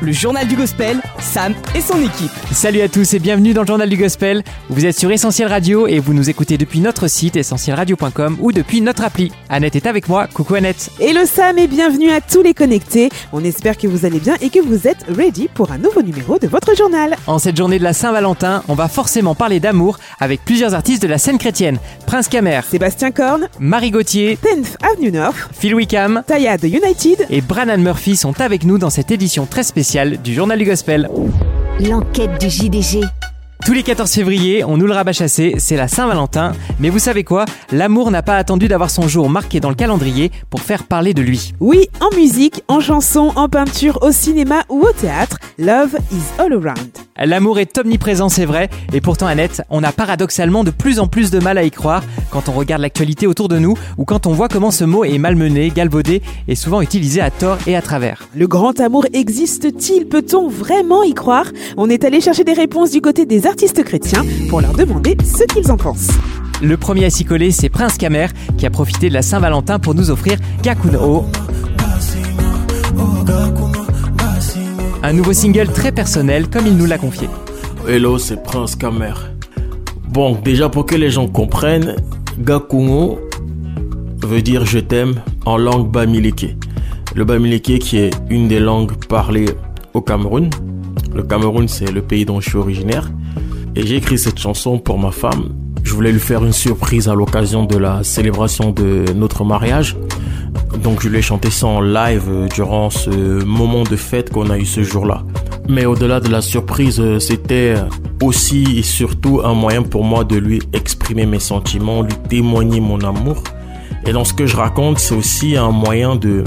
Le journal du gospel, Sam et son équipe. Salut à tous et bienvenue dans le journal du gospel. Vous êtes sur Essentiel Radio et vous nous écoutez depuis notre site essentielradio.com ou depuis notre appli. Annette est avec moi. Coucou Annette. Hello Sam et bienvenue à tous les connectés. On espère que vous allez bien et que vous êtes ready pour un nouveau numéro de votre journal. En cette journée de la Saint-Valentin, on va forcément parler d'amour avec plusieurs artistes de la scène chrétienne. Prince Camer, Sébastien Korn, Marie Gauthier, 10th Avenue North, Phil Wickham Taya de United. Et Brannan Murphy sont avec nous dans cette édition très spéciale du journal du gospel. L'enquête du JDG. Tous les 14 février, on nous le rabat chassé, c'est la Saint-Valentin. Mais vous savez quoi? L'amour n'a pas attendu d'avoir son jour marqué dans le calendrier pour faire parler de lui. Oui, en musique, en chanson, en peinture, au cinéma ou au théâtre, love is all around. L'amour est omniprésent, c'est vrai, et pourtant Annette, on a paradoxalement de plus en plus de mal à y croire quand on regarde l'actualité autour de nous ou quand on voit comment ce mot est malmené, galvaudé et souvent utilisé à tort et à travers. Le grand amour existe-t-il? Peut-on vraiment y croire? On est allé chercher des réponses du côté des artistes chrétiens pour leur demander ce qu'ils en pensent. Le premier à s'y coller, c'est Prince Camer qui a profité de la Saint-Valentin pour nous offrir Gakuno, un nouveau single très personnel comme il nous l'a confié. Hello, c'est Prince Kamer. Bon, déjà pour que les gens comprennent, Gakungo veut dire je t'aime en langue bamileke. Le bamileke qui est une des langues parlées au Cameroun. Le Cameroun, c'est le pays dont je suis originaire. Et j'ai écrit cette chanson pour ma femme. Je voulais lui faire une surprise à l'occasion de la célébration de notre mariage. Donc je lui ai chanté ça en live durant ce moment de fête qu'on a eu ce jour-là. Mais au-delà de la surprise, euh, c'était aussi et surtout un moyen pour moi de lui exprimer mes sentiments, lui témoigner mon amour. Et dans ce que je raconte, c'est aussi un moyen de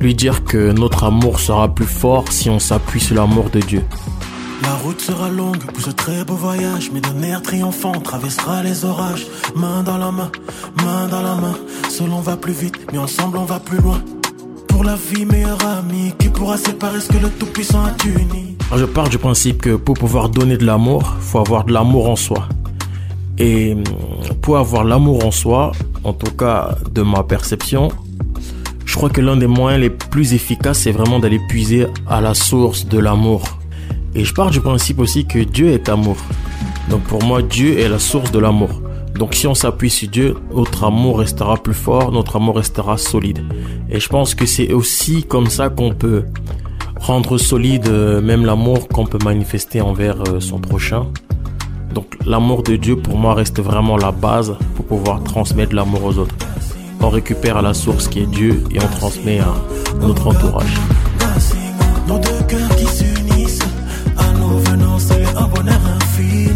lui dire que notre amour sera plus fort si on s'appuie sur l'amour de Dieu. La route sera longue pour ce très beau voyage, mais d'un air triomphant traversera les orages. Main dans la main, main dans la main. Seul on va plus vite, mais ensemble on va plus loin. Pour la vie, meilleur ami, qui pourra séparer ce que le Tout-Puissant a uni. Je pars du principe que pour pouvoir donner de l'amour, faut avoir de l'amour en soi. Et hum, pour avoir l'amour en soi, en tout cas de ma perception, je crois que l'un des moyens les plus efficaces, c'est vraiment d'aller puiser à la source de l'amour. Et je pars du principe aussi que Dieu est amour. Donc pour moi, Dieu est la source de l'amour. Donc si on s'appuie sur Dieu, notre amour restera plus fort, notre amour restera solide. Et je pense que c'est aussi comme ça qu'on peut rendre solide euh, même l'amour qu'on peut manifester envers euh, son prochain. Donc l'amour de Dieu pour moi reste vraiment la base pour pouvoir transmettre l'amour aux autres. On récupère à la source qui est Dieu et on transmet à notre entourage. Nos deux cœurs qui s'unissent, à nos venants, c'est un bonheur infini.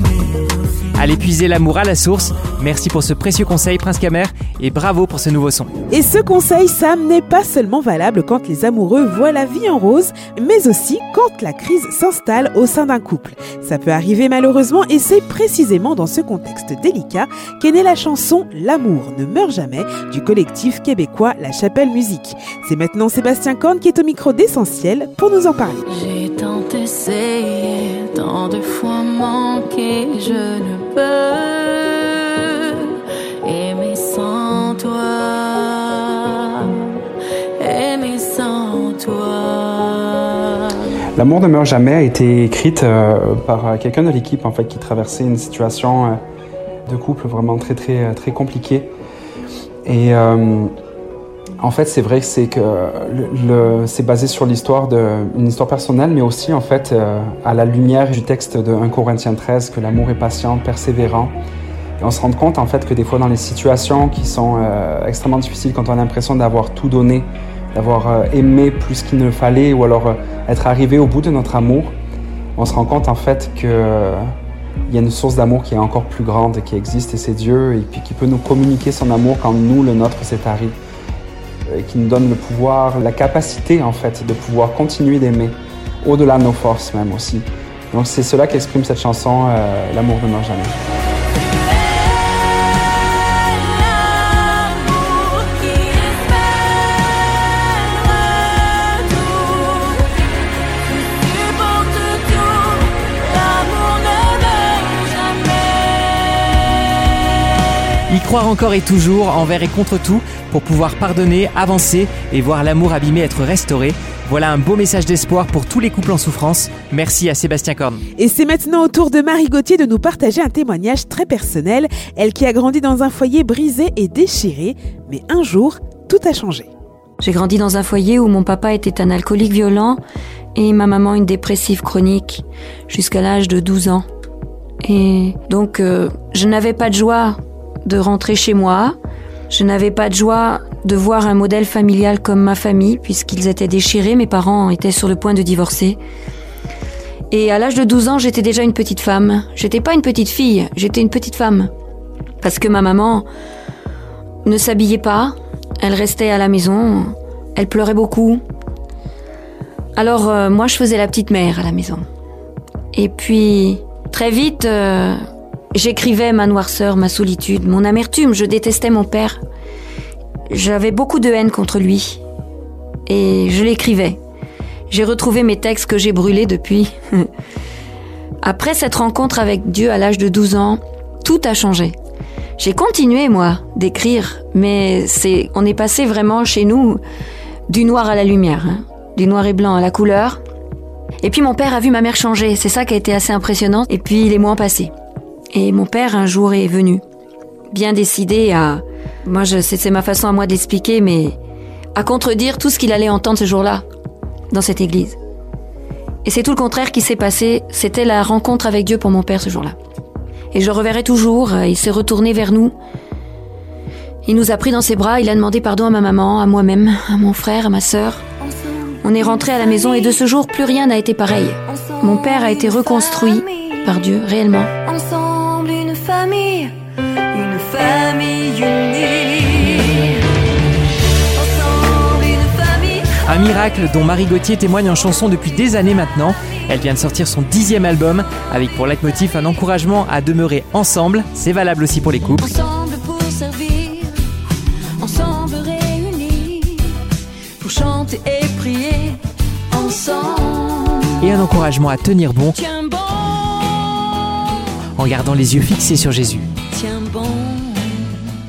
Allez puiser l'amour à la source. Merci pour ce précieux conseil, Prince Camer, et bravo pour ce nouveau son. Et ce conseil, Sam, n'est pas seulement valable quand les amoureux voient la vie en rose, mais aussi quand la crise s'installe au sein d'un couple. Ça peut arriver malheureusement et c'est précisément dans ce contexte délicat qu'est née la chanson L'amour ne meurt jamais du collectif québécois La Chapelle Musique. C'est maintenant Sébastien Korn qui est au micro d'Essentiel pour nous en parler. J'ai tant essayé, tant de fois manqué, je ne peux L'amour ne meurt jamais a été écrite euh, par euh, quelqu'un de l'équipe en fait qui traversait une situation euh, de couple vraiment très très très compliquée. Et en fait, c'est vrai que c'est basé sur l'histoire de une histoire personnelle, mais aussi en fait à la lumière du texte de 1 Corinthiens 13 que l'amour est patient, persévérant. Et on se rend compte en fait que des fois dans les situations qui sont euh, extrêmement difficiles, quand on a l'impression d'avoir tout donné, d'avoir euh, aimé plus qu'il ne fallait, ou alors euh, être arrivé au bout de notre amour, on se rend compte en fait que il y a une source d'amour qui est encore plus grande, qui existe, et c'est Dieu, et puis qui peut nous communiquer son amour quand nous, le nôtre, s'est tari, et qui nous donne le pouvoir, la capacité en fait de pouvoir continuer d'aimer, au-delà de nos forces même aussi. Donc c'est cela qu'exprime cette chanson, L'amour ne meurt jamais. Croire encore et toujours, envers et contre tout, pour pouvoir pardonner, avancer et voir l'amour abîmé être restauré. Voilà un beau message d'espoir pour tous les couples en souffrance. Merci à Sébastien Korn. Et c'est maintenant au tour de Marie Gauthier de nous partager un témoignage très personnel. Elle qui a grandi dans un foyer brisé et déchiré, mais un jour, tout a changé. J'ai grandi dans un foyer où mon papa était un alcoolique violent et ma maman une dépressive chronique jusqu'à l'âge de 12 ans. Et donc, euh, je n'avais pas de joie de rentrer chez moi. Je n'avais pas de joie de voir un modèle familial comme ma famille, puisqu'ils étaient déchirés, mes parents étaient sur le point de divorcer. Et à l'âge de 12 ans, j'étais déjà une petite femme. J'étais pas une petite fille, j'étais une petite femme. Parce que ma maman ne s'habillait pas, elle restait à la maison, elle pleurait beaucoup. Alors euh, moi, je faisais la petite mère à la maison. Et puis, très vite, euh, j'écrivais ma noirceur, ma solitude, mon amertume. Je détestais mon père. J'avais beaucoup de haine contre lui. Et je l'écrivais. J'ai retrouvé mes textes que j'ai brûlés depuis. Après cette rencontre avec Dieu à l'âge de 12 ans, tout a changé. J'ai continué, moi, d'écrire, mais c'est, on est passé vraiment chez nous du noir à la lumière, hein. du noir et blanc à la couleur. Et puis mon père a vu ma mère changer, c'est ça qui a été assez impressionnant. Et puis les mois ont passé. Et mon père un jour est venu, bien décidé à, moi c'est ma façon à moi d'expliquer, mais à contredire tout ce qu'il allait entendre ce jour-là dans cette église. Et c'est tout le contraire qui s'est passé. C'était la rencontre avec Dieu pour mon père ce jour-là. Et je reverrai toujours. Il s'est retourné vers nous. Il nous a pris dans ses bras. Il a demandé pardon à ma maman, à moi-même, à mon frère, à ma sœur. On est rentré à la maison et de ce jour, plus rien n'a été pareil. Mon père a été reconstruit par Dieu, réellement. Famille, une famille unie. Ensemble, une famille. Un miracle dont Marie Gauthier témoigne en chanson depuis des années maintenant. Elle vient de sortir son dixième album avec pour leitmotiv un encouragement à demeurer ensemble. C'est valable aussi pour les couples. Ensemble pour servir, ensemble réunis, pour chanter et prier, ensemble. Et un encouragement à tenir bon Tiens bon, en gardant les yeux fixés sur Jésus. tiens bon.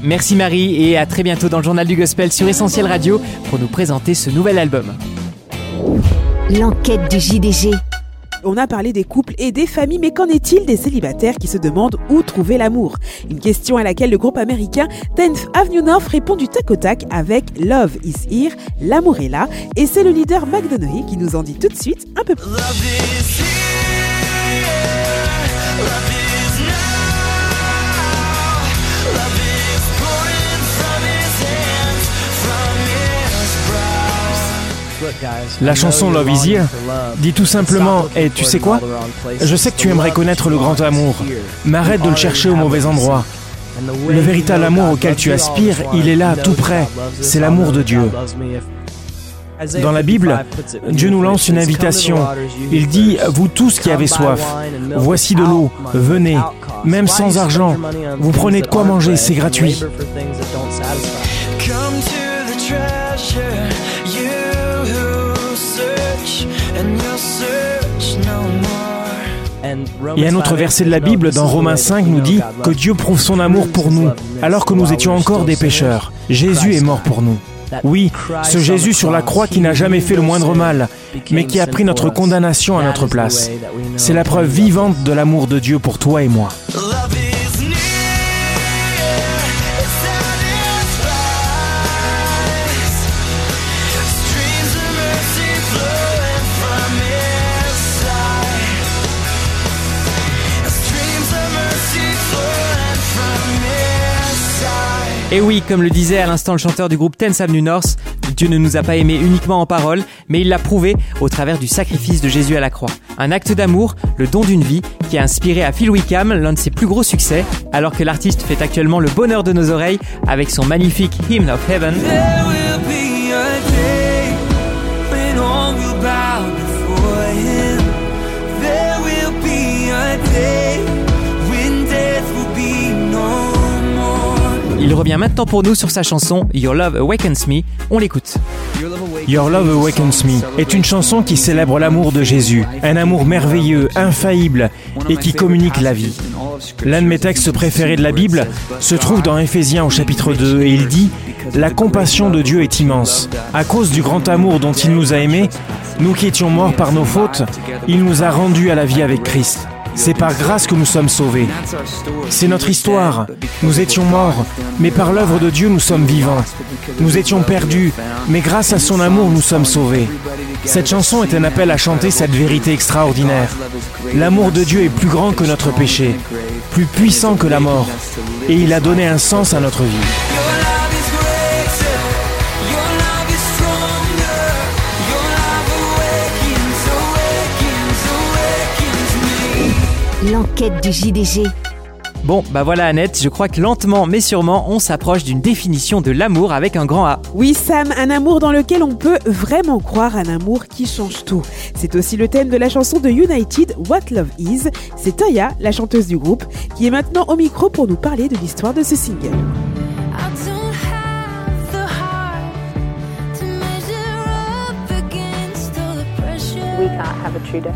Merci Marie et à très bientôt dans le journal du gospel sur Essentiel Radio pour nous présenter ce nouvel album. L'enquête du JDG. On a parlé des couples et des familles, mais qu'en est-il des célibataires qui se demandent où trouver l'amour? Une question à laquelle le groupe américain 10th Avenue North répond du tac au tac avec Love is here, l'amour est là, et c'est le leader McDonough qui nous en dit tout de suite un peu plus. La chanson Love Is Here dit tout simplement Et tu sais quoi Je sais que tu aimerais connaître le grand amour, mais arrête de le chercher au mauvais endroit. Le véritable amour auquel tu aspires, il est là, tout près. C'est l'amour de Dieu. Dans la Bible, Dieu nous lance une invitation. Il dit, vous tous qui avez soif, voici de l'eau, venez, même sans argent. Vous prenez de quoi manger, c'est gratuit. Come to the treasure, Et un autre verset de la Bible dans Romains 5 nous dit que Dieu prouve son amour pour nous, alors que nous étions encore des pécheurs. Jésus est mort pour nous. Oui, ce Jésus sur la croix qui n'a jamais fait le moindre mal, mais qui a pris notre condamnation à notre place. C'est la preuve vivante de l'amour de Dieu pour toi et moi. Et oui, comme le disait à l'instant le chanteur du groupe Tense Avenue North, Dieu ne nous a pas aimés uniquement en parole, mais il l'a prouvé au travers du sacrifice de Jésus à la croix. Un acte d'amour, le don d'une vie, qui a inspiré à Phil Wickham l'un de ses plus gros succès, alors que l'artiste fait actuellement le bonheur de nos oreilles avec son magnifique Hymn of Heaven. Revient maintenant pour nous sur sa chanson Your Love Awakens Me. On l'écoute. Your love Awakens Me est une chanson qui célèbre l'amour de Jésus, un amour merveilleux, infaillible et qui communique la vie. L'un de mes textes préférés de la Bible se trouve dans Éphésiens au chapitre 2 et il dit La compassion de Dieu est immense. À cause du grand amour dont il nous a aimés, nous qui étions morts par nos fautes, il nous a rendus à la vie avec Christ. C'est par grâce que nous sommes sauvés. C'est notre histoire. Nous étions morts, mais par l'œuvre de Dieu nous sommes vivants. Nous étions perdus, mais grâce à son amour nous sommes sauvés. Cette chanson est un appel à chanter cette vérité extraordinaire. L'amour de Dieu est plus grand que notre péché, plus puissant que la mort, et il a donné un sens à notre vie. L'enquête du JDG. Bon, bah voilà Annette, je crois que lentement mais sûrement on s'approche d'une définition de l'amour avec un grand A. Oui Sam, un amour dans lequel on peut vraiment croire, un amour qui change tout. C'est aussi le thème de la chanson de United, What Love Is. C'est Taya, la chanteuse du groupe, qui est maintenant au micro pour nous parler de l'histoire de ce single.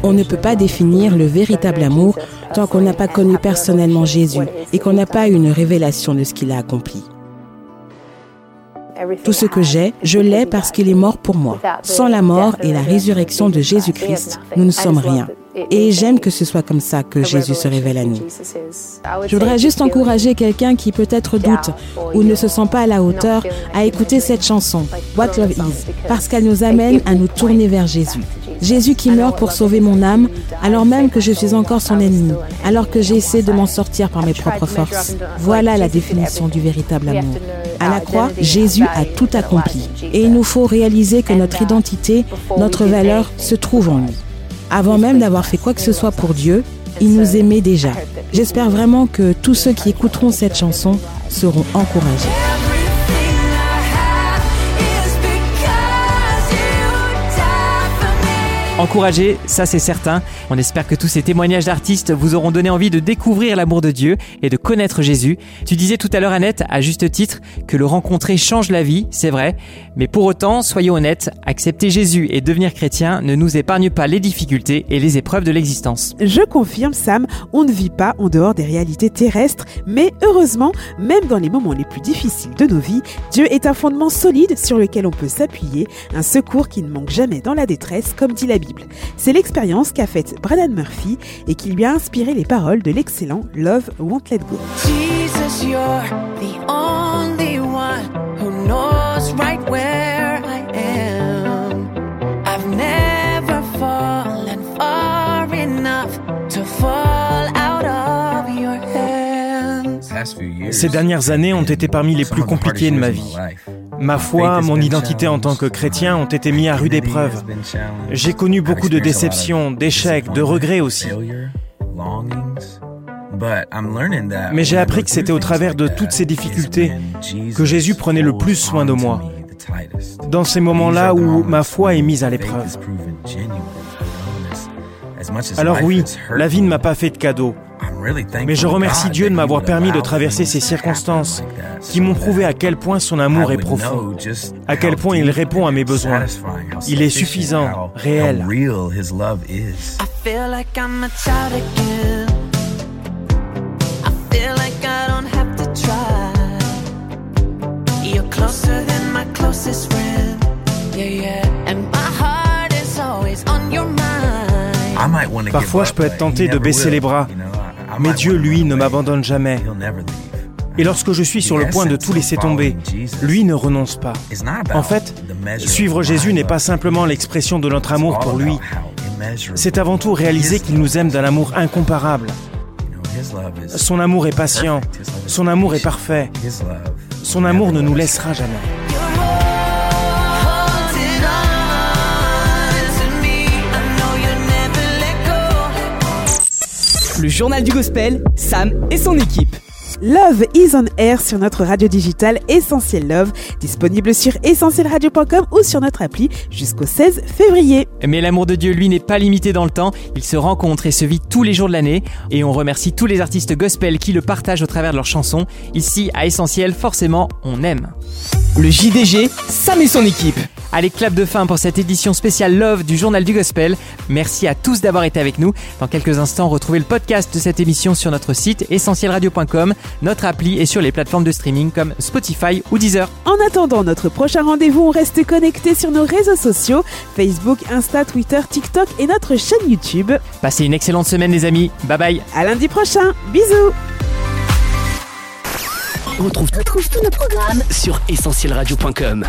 On ne peut pas définir le véritable amour tant qu'on n'a pas connu personnellement Jésus et qu'on n'a pas eu une révélation de ce qu'il a accompli. Tout ce que j'ai, je l'ai parce qu'il est mort pour moi. Sans la mort et la résurrection de Jésus-Christ, nous ne sommes rien. Et j'aime que ce soit comme ça que Jésus se révèle à nous. Je voudrais juste encourager quelqu'un qui peut-être doute ou ne se sent pas à la hauteur à écouter cette chanson, What Love Is, parce qu'elle nous amène à nous tourner vers Jésus. Jésus qui meurt pour sauver mon âme, alors même que je suis encore son ennemi, alors que j'essaie de m'en sortir par mes propres forces. Voilà la définition du véritable amour. À la croix, Jésus a tout accompli. Et il nous faut réaliser que notre identité, notre valeur se trouve en lui. Avant même d'avoir fait quoi que ce soit pour Dieu, il nous aimait déjà. J'espère vraiment que tous ceux qui écouteront cette chanson seront encouragés. Encouragé, ça c'est certain. On espère que tous ces témoignages d'artistes vous auront donné envie de découvrir l'amour de Dieu et de connaître Jésus. Tu disais tout à l'heure Annette, à juste titre, que le rencontrer change la vie, c'est vrai. Mais pour autant, soyons honnêtes, accepter Jésus et devenir chrétien ne nous épargne pas les difficultés et les épreuves de l'existence. Je confirme Sam, on ne vit pas en dehors des réalités terrestres, mais heureusement, même dans les moments les plus difficiles de nos vies, Dieu est un fondement solide sur lequel on peut s'appuyer, un secours qui ne manque jamais dans la détresse, comme dit la C'est l'expérience qu'a faite Brandon Murphy et qui lui a inspiré les paroles de l'excellent Love Won't Let Go. Ces dernières années ont été parmi les plus compliquées de ma vie. Ma foi, mon identité en tant que chrétien ont été mis à rude épreuve. J'ai connu beaucoup de déceptions, d'échecs, de regrets aussi. Mais j'ai appris que c'était au travers de toutes ces difficultés que Jésus prenait le plus soin de moi. Dans ces moments-là où ma foi est mise à l'épreuve. Alors oui, la vie ne m'a pas fait de cadeau. Mais je remercie Dieu de m'avoir permis de traverser ces circonstances qui m'ont prouvé à quel point son amour est profond, à quel point il répond à mes besoins. Il est suffisant, réel. I feel like I'm a child again. I feel like I don't have to try. You're closer than my closest friend. Yeah, yeah. And my heart is always on your mind. Parfois, je peux être tenté de baisser les bras, mais Dieu, lui, ne m'abandonne jamais. Et lorsque je suis sur le point de tout laisser tomber, lui ne renonce pas. En fait, suivre Jésus n'est pas simplement l'expression de notre amour pour lui. C'est avant tout réaliser qu'il nous aime d'un amour incomparable. Son amour est patient, son amour est parfait, son amour ne nous laissera jamais. Le journal du gospel, Sam et son équipe. Love is on air sur notre radio digitale Essentiel Love, disponible sur essentielradio.com ou sur notre appli jusqu'au 16 février. Mais l'amour de Dieu, lui, n'est pas limité dans le temps. Il se rencontre et se vit tous les jours de l'année. Et on remercie tous les artistes gospel qui le partagent au travers de leurs chansons. Ici, à Essentiel, forcément, on aime. Le JDG, Sam et son équipe. Allez, clap de fin pour cette édition spéciale Love du Journal du Gospel. Merci à tous d'avoir été avec nous. Dans quelques instants, retrouvez le podcast de cette émission sur notre site essentielradio.com, notre appli et sur les plateformes de streaming comme Spotify ou Deezer. En attendant notre prochain rendez-vous, on reste connecté sur nos réseaux sociaux Facebook, Insta, Twitter, TikTok et notre chaîne YouTube. Passez une excellente semaine les amis. Bye bye. À lundi prochain. Bisous. On retrouve, tous nos programmes sur essentielradio.com.